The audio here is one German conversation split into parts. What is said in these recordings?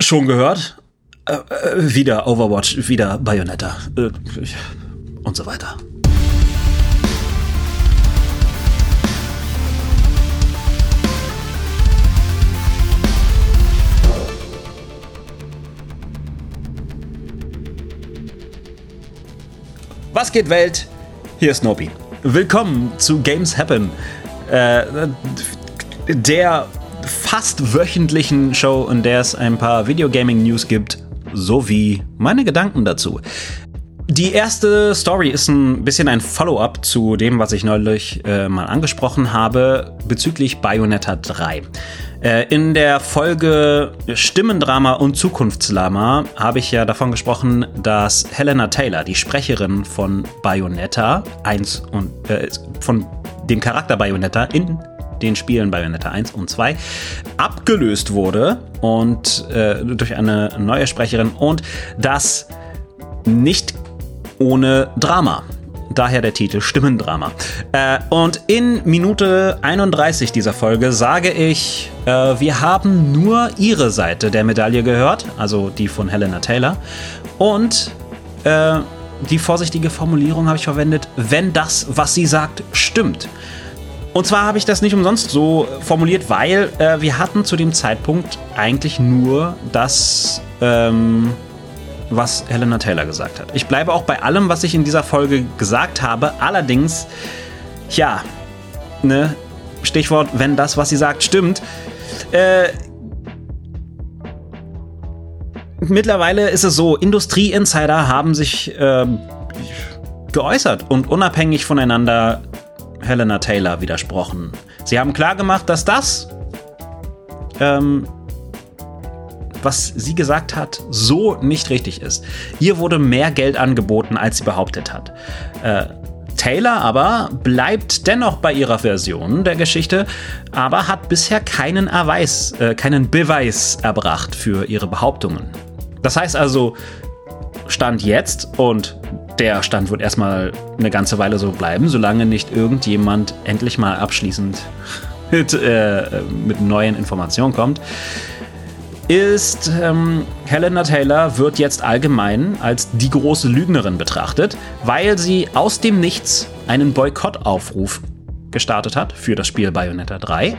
schon gehört. Äh, äh, wieder Overwatch, wieder Bayonetta äh, und so weiter. Was geht Welt? Hier ist Nobi. Willkommen zu Games Happen, äh, der fast wöchentlichen Show, in der es ein paar Videogaming-News gibt, sowie meine Gedanken dazu. Die erste Story ist ein bisschen ein Follow-up zu dem, was ich neulich äh, mal angesprochen habe bezüglich Bayonetta 3. Äh, in der Folge Stimmendrama und Zukunftslama habe ich ja davon gesprochen, dass Helena Taylor, die Sprecherin von Bayonetta 1 und äh, von dem Charakter Bayonetta in den Spielen Bayonetta 1 und 2 abgelöst wurde und äh, durch eine neue Sprecherin und das nicht ohne Drama. Daher der Titel Stimmendrama. Äh, und in Minute 31 dieser Folge sage ich, äh, wir haben nur ihre Seite der Medaille gehört, also die von Helena Taylor. Und äh, die vorsichtige Formulierung habe ich verwendet, wenn das, was sie sagt, stimmt. Und zwar habe ich das nicht umsonst so formuliert, weil äh, wir hatten zu dem Zeitpunkt eigentlich nur das ähm, was Helena Taylor gesagt hat. Ich bleibe auch bei allem, was ich in dieser Folge gesagt habe. Allerdings, ja, ne, Stichwort, wenn das, was sie sagt, stimmt. Äh, mittlerweile ist es so, Industrie-Insider haben sich äh, geäußert und unabhängig voneinander Helena Taylor widersprochen. Sie haben klargemacht, dass das ähm, was sie gesagt hat, so nicht richtig ist. Ihr wurde mehr Geld angeboten, als sie behauptet hat. Äh, Taylor aber bleibt dennoch bei ihrer Version der Geschichte, aber hat bisher keinen Erweis, äh, keinen Beweis erbracht für ihre Behauptungen. Das heißt also, Stand jetzt und der Stand wird erstmal eine ganze Weile so bleiben, solange nicht irgendjemand endlich mal abschließend mit, äh, mit neuen Informationen kommt ist ähm, Helena Taylor wird jetzt allgemein als die große Lügnerin betrachtet, weil sie aus dem Nichts einen Boykottaufruf gestartet hat für das Spiel Bayonetta 3.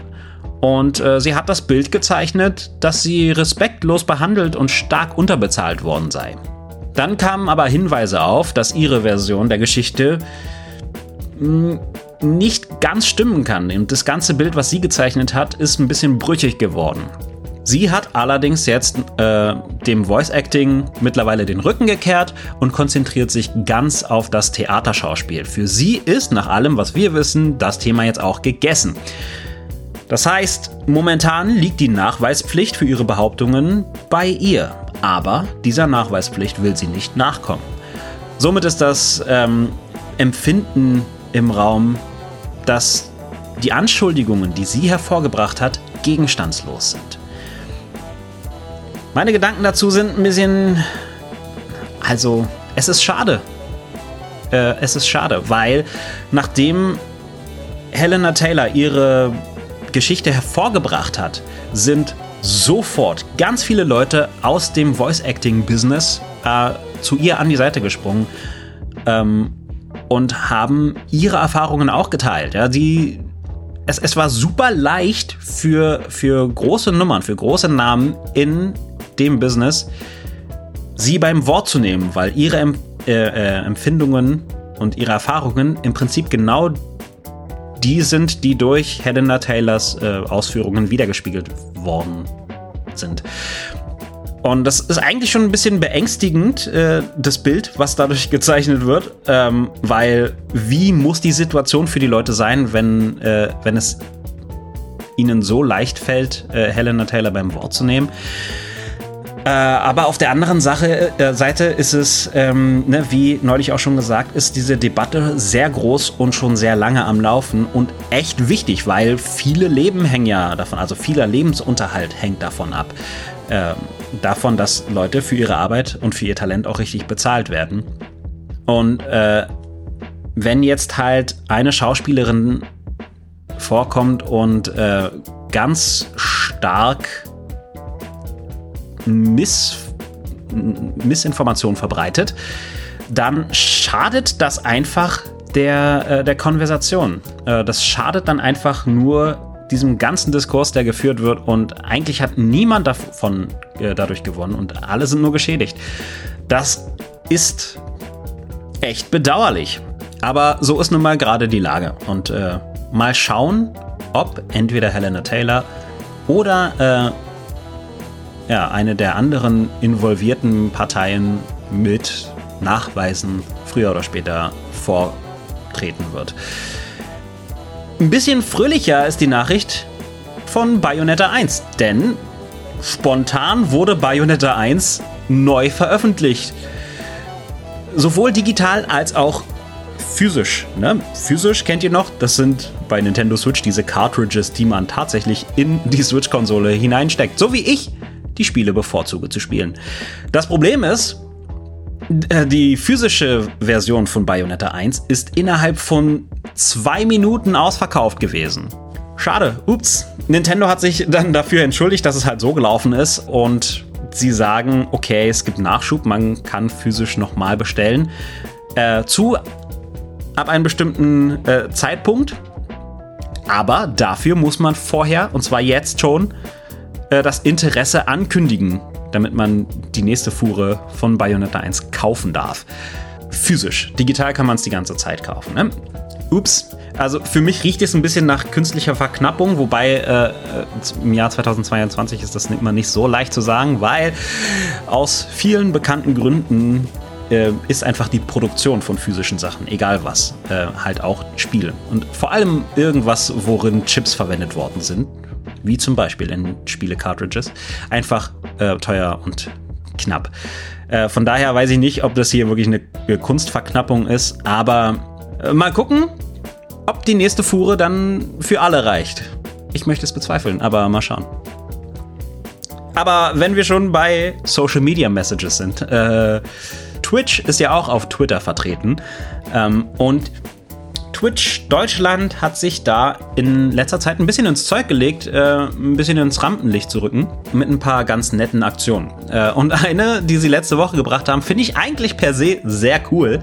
Und äh, sie hat das Bild gezeichnet, dass sie respektlos behandelt und stark unterbezahlt worden sei. Dann kamen aber Hinweise auf, dass ihre Version der Geschichte hm, nicht ganz stimmen kann. Und das ganze Bild, was sie gezeichnet hat, ist ein bisschen brüchig geworden. Sie hat allerdings jetzt äh, dem Voice Acting mittlerweile den Rücken gekehrt und konzentriert sich ganz auf das Theaterschauspiel. Für sie ist, nach allem, was wir wissen, das Thema jetzt auch gegessen. Das heißt, momentan liegt die Nachweispflicht für ihre Behauptungen bei ihr. Aber dieser Nachweispflicht will sie nicht nachkommen. Somit ist das ähm, Empfinden im Raum, dass die Anschuldigungen, die sie hervorgebracht hat, gegenstandslos sind. Meine Gedanken dazu sind ein bisschen. Also, es ist schade. Äh, es ist schade, weil nachdem Helena Taylor ihre Geschichte hervorgebracht hat, sind sofort ganz viele Leute aus dem Voice-Acting-Business äh, zu ihr an die Seite gesprungen ähm, und haben ihre Erfahrungen auch geteilt. Ja, die, es, es war super leicht für, für große Nummern, für große Namen in dem Business, sie beim Wort zu nehmen, weil ihre äh, äh, Empfindungen und ihre Erfahrungen im Prinzip genau die sind, die durch Helena Taylors äh, Ausführungen wiedergespiegelt worden sind. Und das ist eigentlich schon ein bisschen beängstigend, äh, das Bild, was dadurch gezeichnet wird, ähm, weil wie muss die Situation für die Leute sein, wenn, äh, wenn es ihnen so leicht fällt, äh, Helena Taylor beim Wort zu nehmen? Äh, aber auf der anderen Sache, äh, Seite ist es, ähm, ne, wie neulich auch schon gesagt, ist diese Debatte sehr groß und schon sehr lange am Laufen und echt wichtig, weil viele Leben hängen ja davon, also vieler Lebensunterhalt hängt davon ab. Äh, davon, dass Leute für ihre Arbeit und für ihr Talent auch richtig bezahlt werden. Und äh, wenn jetzt halt eine Schauspielerin vorkommt und äh, ganz stark Miss, Missinformation verbreitet, dann schadet das einfach der, äh, der Konversation. Äh, das schadet dann einfach nur diesem ganzen Diskurs, der geführt wird und eigentlich hat niemand davon äh, dadurch gewonnen und alle sind nur geschädigt. Das ist echt bedauerlich. Aber so ist nun mal gerade die Lage. Und äh, mal schauen, ob entweder Helena Taylor oder äh, ja, eine der anderen involvierten Parteien mit Nachweisen früher oder später vortreten wird. Ein bisschen fröhlicher ist die Nachricht von Bayonetta 1, denn spontan wurde Bayonetta 1 neu veröffentlicht. Sowohl digital als auch physisch. Ne? Physisch kennt ihr noch, das sind bei Nintendo Switch diese Cartridges, die man tatsächlich in die Switch-Konsole hineinsteckt. So wie ich die Spiele bevorzuge zu spielen. Das Problem ist, äh, die physische Version von Bayonetta 1 ist innerhalb von zwei Minuten ausverkauft gewesen. Schade, ups. Nintendo hat sich dann dafür entschuldigt, dass es halt so gelaufen ist und sie sagen, okay, es gibt Nachschub, man kann physisch nochmal bestellen. Äh, zu ab einem bestimmten äh, Zeitpunkt. Aber dafür muss man vorher, und zwar jetzt schon, äh, das Interesse ankündigen damit man die nächste Fuhre von Bayonetta 1 kaufen darf. Physisch. Digital kann man es die ganze Zeit kaufen. Ne? Ups. Also für mich riecht es ein bisschen nach künstlicher Verknappung, wobei äh, im Jahr 2022 ist das immer nicht so leicht zu sagen, weil aus vielen bekannten Gründen äh, ist einfach die Produktion von physischen Sachen, egal was, äh, halt auch Spiele. Und vor allem irgendwas, worin Chips verwendet worden sind, wie zum Beispiel in Spiele-Cartridges, einfach äh, teuer und knapp. Äh, von daher weiß ich nicht, ob das hier wirklich eine Kunstverknappung ist, aber äh, mal gucken, ob die nächste Fuhre dann für alle reicht. Ich möchte es bezweifeln, aber mal schauen. Aber wenn wir schon bei Social Media Messages sind, äh, Twitch ist ja auch auf Twitter vertreten ähm, und Twitch Deutschland hat sich da in letzter Zeit ein bisschen ins Zeug gelegt, äh, ein bisschen ins Rampenlicht zu rücken, mit ein paar ganz netten Aktionen. Äh, und eine, die sie letzte Woche gebracht haben, finde ich eigentlich per se sehr cool.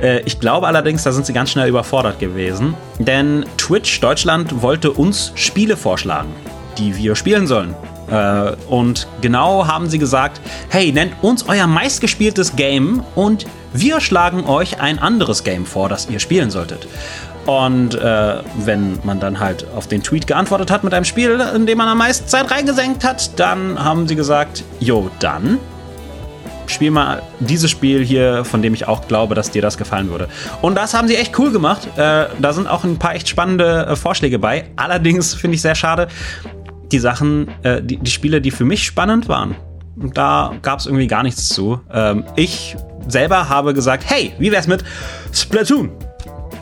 Äh, ich glaube allerdings, da sind sie ganz schnell überfordert gewesen, denn Twitch Deutschland wollte uns Spiele vorschlagen, die wir spielen sollen. Äh, und genau haben sie gesagt, hey, nennt uns euer meistgespieltes Game und wir schlagen euch ein anderes Game vor, das ihr spielen solltet. Und äh, wenn man dann halt auf den Tweet geantwortet hat mit einem Spiel, in dem man am meisten Zeit reingesenkt hat, dann haben sie gesagt, jo, dann spiel mal dieses Spiel hier, von dem ich auch glaube, dass dir das gefallen würde. Und das haben sie echt cool gemacht. Äh, da sind auch ein paar echt spannende äh, Vorschläge bei. Allerdings finde ich sehr schade, die Sachen, äh, die, die Spiele, die für mich spannend waren, da gab es irgendwie gar nichts zu. Ähm, ich selber habe gesagt, hey, wie wär's mit Splatoon?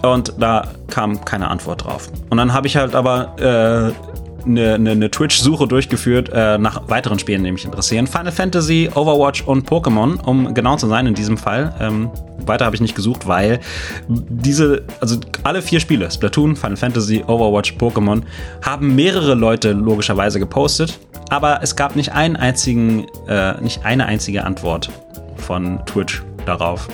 Und da kam keine Antwort drauf. Und dann habe ich halt aber äh, eine, eine, eine Twitch-Suche durchgeführt äh, nach weiteren Spielen, die mich interessieren. Final Fantasy, Overwatch und Pokémon, um genau zu sein in diesem Fall. Ähm, weiter habe ich nicht gesucht, weil diese, also alle vier Spiele, Splatoon, Final Fantasy, Overwatch, Pokémon, haben mehrere Leute logischerweise gepostet, aber es gab nicht einen einzigen, äh, nicht eine einzige Antwort von Twitch darauf.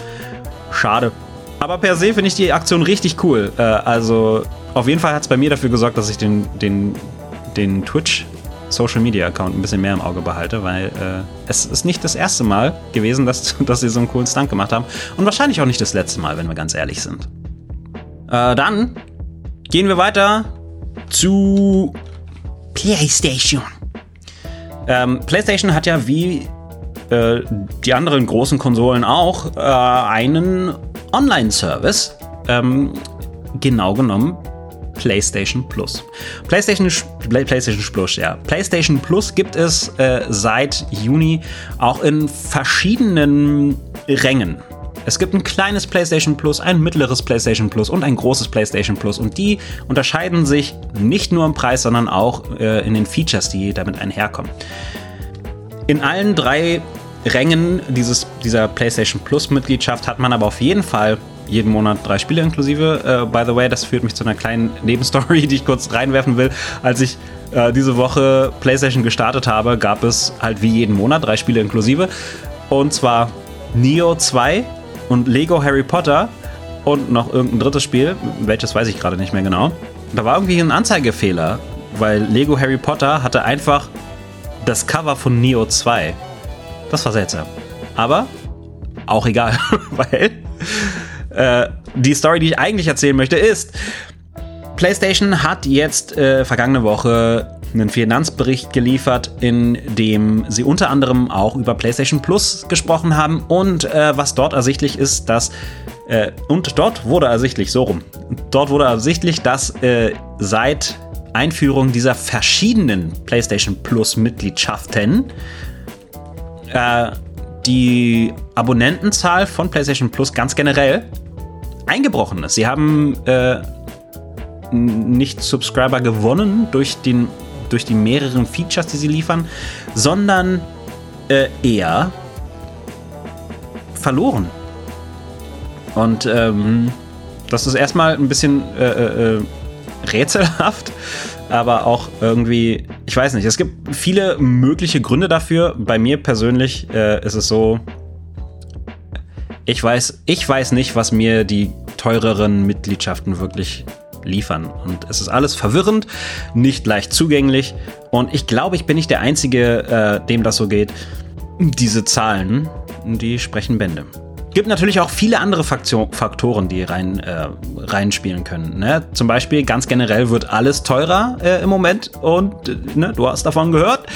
Schade. Aber per se finde ich die Aktion richtig cool. Äh, also auf jeden Fall hat es bei mir dafür gesorgt, dass ich den, den, den Twitch Social Media Account ein bisschen mehr im Auge behalte, weil äh, es ist nicht das erste Mal gewesen, dass, dass sie so einen coolen Stunt gemacht haben. Und wahrscheinlich auch nicht das letzte Mal, wenn wir ganz ehrlich sind. Äh, dann gehen wir weiter zu PlayStation. Ähm, PlayStation hat ja wie äh, die anderen großen Konsolen auch äh, einen Online-Service. Ähm, genau genommen PlayStation Plus. PlayStation, PlayStation Plus, ja. PlayStation Plus gibt es äh, seit Juni auch in verschiedenen Rängen. Es gibt ein kleines PlayStation Plus, ein mittleres PlayStation Plus und ein großes PlayStation Plus. Und die unterscheiden sich nicht nur im Preis, sondern auch äh, in den Features, die damit einherkommen. In allen drei Rängen dieses, dieser PlayStation Plus-Mitgliedschaft hat man aber auf jeden Fall jeden Monat drei Spiele inklusive. Äh, by the way, das führt mich zu einer kleinen Nebenstory, die ich kurz reinwerfen will. Als ich äh, diese Woche PlayStation gestartet habe, gab es halt wie jeden Monat drei Spiele inklusive. Und zwar Neo 2 und Lego Harry Potter und noch irgendein drittes Spiel, welches weiß ich gerade nicht mehr genau. Da war irgendwie ein Anzeigefehler, weil Lego Harry Potter hatte einfach das Cover von Neo 2. Das war seltsam. Aber auch egal, weil äh, die Story, die ich eigentlich erzählen möchte, ist, PlayStation hat jetzt äh, vergangene Woche einen Finanzbericht geliefert, in dem sie unter anderem auch über PlayStation Plus gesprochen haben und äh, was dort ersichtlich ist, dass äh, und dort wurde ersichtlich so rum. Dort wurde ersichtlich, dass äh, seit Einführung dieser verschiedenen PlayStation Plus Mitgliedschaften äh, die Abonnentenzahl von PlayStation Plus ganz generell eingebrochen ist. Sie haben äh, nicht Subscriber gewonnen durch, den, durch die mehreren Features, die sie liefern, sondern äh, eher verloren. Und ähm, das ist erstmal ein bisschen äh, äh, äh rätselhaft, aber auch irgendwie, ich weiß nicht, es gibt viele mögliche Gründe dafür. Bei mir persönlich äh, ist es so, ich weiß, ich weiß nicht, was mir die teureren Mitgliedschaften wirklich liefern. Und es ist alles verwirrend, nicht leicht zugänglich. Und ich glaube, ich bin nicht der Einzige, äh, dem das so geht. Diese Zahlen, die sprechen Bände. Gibt natürlich auch viele andere Faktoren, die rein, äh, reinspielen können. Ne? Zum Beispiel ganz generell wird alles teurer äh, im Moment und äh, ne, du hast davon gehört.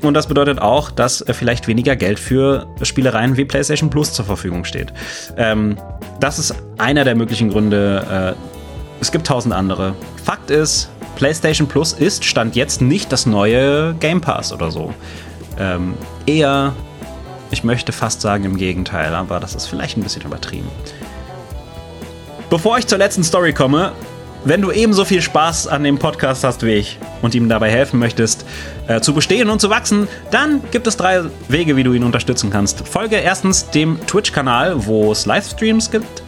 Und das bedeutet auch, dass äh, vielleicht weniger Geld für Spielereien wie PlayStation Plus zur Verfügung steht. Ähm, das ist einer der möglichen Gründe. Äh, es gibt tausend andere. Fakt ist, PlayStation Plus ist Stand jetzt nicht das neue Game Pass oder so. Ähm, eher ich möchte fast sagen im Gegenteil, aber das ist vielleicht ein bisschen übertrieben. Bevor ich zur letzten Story komme, wenn du ebenso viel Spaß an dem Podcast hast wie ich und ihm dabei helfen möchtest, äh, zu bestehen und zu wachsen, dann gibt es drei Wege, wie du ihn unterstützen kannst. Folge erstens dem Twitch-Kanal, wo es Livestreams gibt.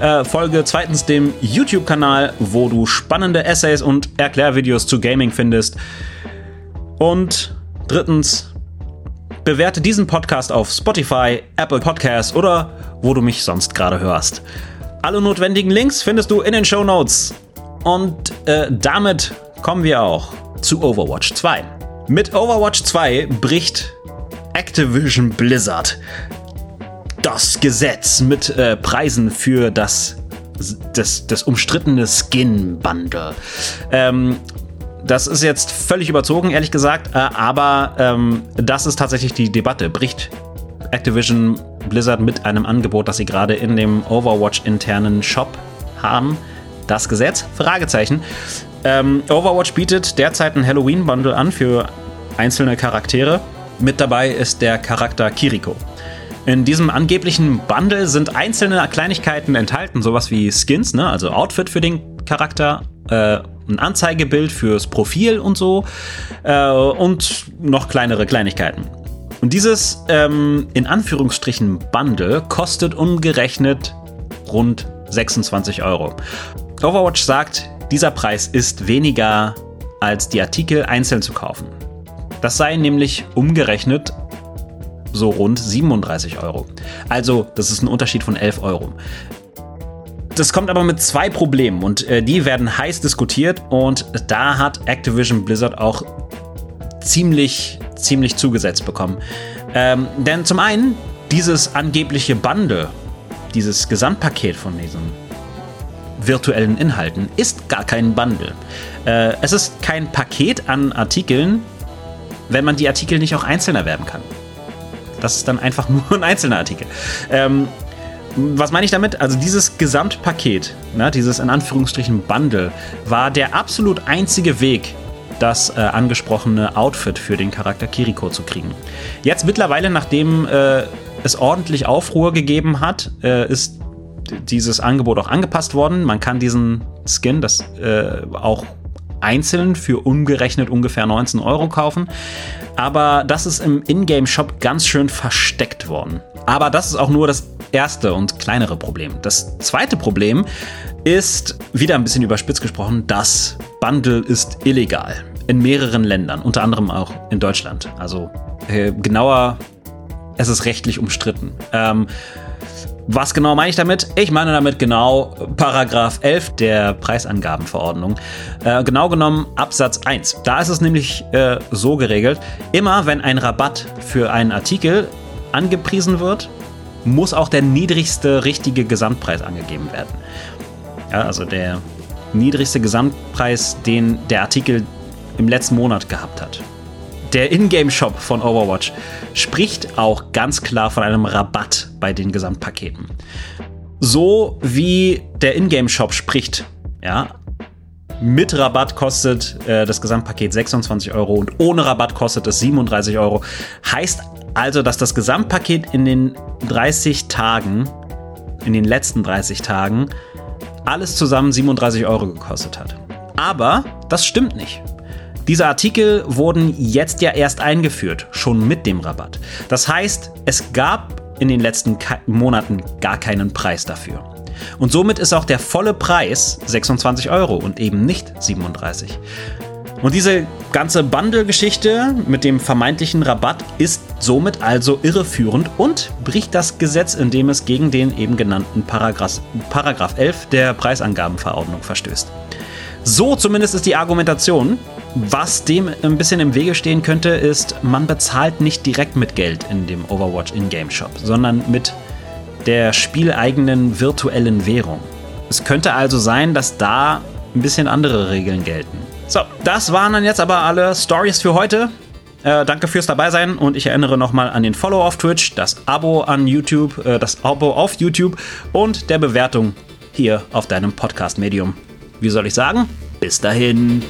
Äh, folge zweitens dem YouTube-Kanal, wo du spannende Essays und Erklärvideos zu Gaming findest. Und drittens Bewerte diesen Podcast auf Spotify, Apple Podcasts oder wo du mich sonst gerade hörst. Alle notwendigen Links findest du in den Show Notes. Und äh, damit kommen wir auch zu Overwatch 2. Mit Overwatch 2 bricht Activision Blizzard das Gesetz mit äh, Preisen für das, das, das umstrittene Skin-Bundle. Ähm, das ist jetzt völlig überzogen, ehrlich gesagt, äh, aber ähm, das ist tatsächlich die Debatte. Bricht Activision Blizzard mit einem Angebot, das sie gerade in dem Overwatch-internen Shop haben, das Gesetz? Fragezeichen. Ähm, Overwatch bietet derzeit ein Halloween-Bundle an für einzelne Charaktere. Mit dabei ist der Charakter Kiriko. In diesem angeblichen Bundle sind einzelne Kleinigkeiten enthalten, sowas wie Skins, ne? also Outfit für den Charakter, äh, ein Anzeigebild fürs Profil und so äh, und noch kleinere Kleinigkeiten. Und dieses ähm, in Anführungsstrichen Bundle kostet umgerechnet rund 26 Euro. Overwatch sagt, dieser Preis ist weniger als die Artikel einzeln zu kaufen. Das sei nämlich umgerechnet so rund 37 Euro. Also, das ist ein Unterschied von 11 Euro. Das kommt aber mit zwei Problemen und äh, die werden heiß diskutiert und da hat Activision Blizzard auch ziemlich, ziemlich zugesetzt bekommen. Ähm, denn zum einen, dieses angebliche Bundle, dieses Gesamtpaket von diesen virtuellen Inhalten ist gar kein Bundle. Äh, es ist kein Paket an Artikeln, wenn man die Artikel nicht auch einzeln erwerben kann. Das ist dann einfach nur ein einzelner Artikel. Ähm, was meine ich damit? Also dieses Gesamtpaket, ne, dieses in Anführungsstrichen Bundle, war der absolut einzige Weg, das äh, angesprochene Outfit für den Charakter Kiriko zu kriegen. Jetzt mittlerweile, nachdem äh, es ordentlich Aufruhr gegeben hat, äh, ist dieses Angebot auch angepasst worden. Man kann diesen Skin, das äh, auch einzeln für umgerechnet ungefähr 19 Euro kaufen. Aber das ist im Ingame-Shop ganz schön versteckt worden. Aber das ist auch nur das erste und kleinere Problem. Das zweite Problem ist, wieder ein bisschen überspitzt gesprochen, das Bundle ist illegal. In mehreren Ländern, unter anderem auch in Deutschland. Also äh, genauer, es ist rechtlich umstritten. Ähm, was genau meine ich damit? Ich meine damit genau Paragraph 11 der Preisangabenverordnung. Äh, genau genommen Absatz 1. Da ist es nämlich äh, so geregelt, immer wenn ein Rabatt für einen Artikel angepriesen wird, muss auch der niedrigste richtige Gesamtpreis angegeben werden. Ja, also der niedrigste Gesamtpreis, den der Artikel im letzten Monat gehabt hat. Der Ingame-Shop von Overwatch spricht auch ganz klar von einem Rabatt bei den Gesamtpaketen. So wie der Ingame-Shop spricht, ja, mit Rabatt kostet äh, das Gesamtpaket 26 Euro und ohne Rabatt kostet es 37 Euro. Heißt also, dass das Gesamtpaket in den 30 Tagen, in den letzten 30 Tagen, alles zusammen 37 Euro gekostet hat. Aber das stimmt nicht. Diese Artikel wurden jetzt ja erst eingeführt, schon mit dem Rabatt. Das heißt, es gab in den letzten Monaten gar keinen Preis dafür. Und somit ist auch der volle Preis 26 Euro und eben nicht 37. Und diese ganze Bundle-Geschichte mit dem vermeintlichen Rabatt ist somit also irreführend und bricht das Gesetz, indem es gegen den eben genannten Paragraph, Paragraph 11 der Preisangabenverordnung verstößt. So zumindest ist die Argumentation. Was dem ein bisschen im Wege stehen könnte, ist, man bezahlt nicht direkt mit Geld in dem Overwatch In-Game Shop, sondern mit der spieleigenen virtuellen Währung. Es könnte also sein, dass da ein bisschen andere Regeln gelten. So, das waren dann jetzt aber alle Stories für heute. Äh, danke fürs dabei sein und ich erinnere nochmal an den Follow auf Twitch, das Abo an YouTube, äh, das Abo auf YouTube und der Bewertung hier auf deinem Podcast-Medium. Wie soll ich sagen? Bis dahin.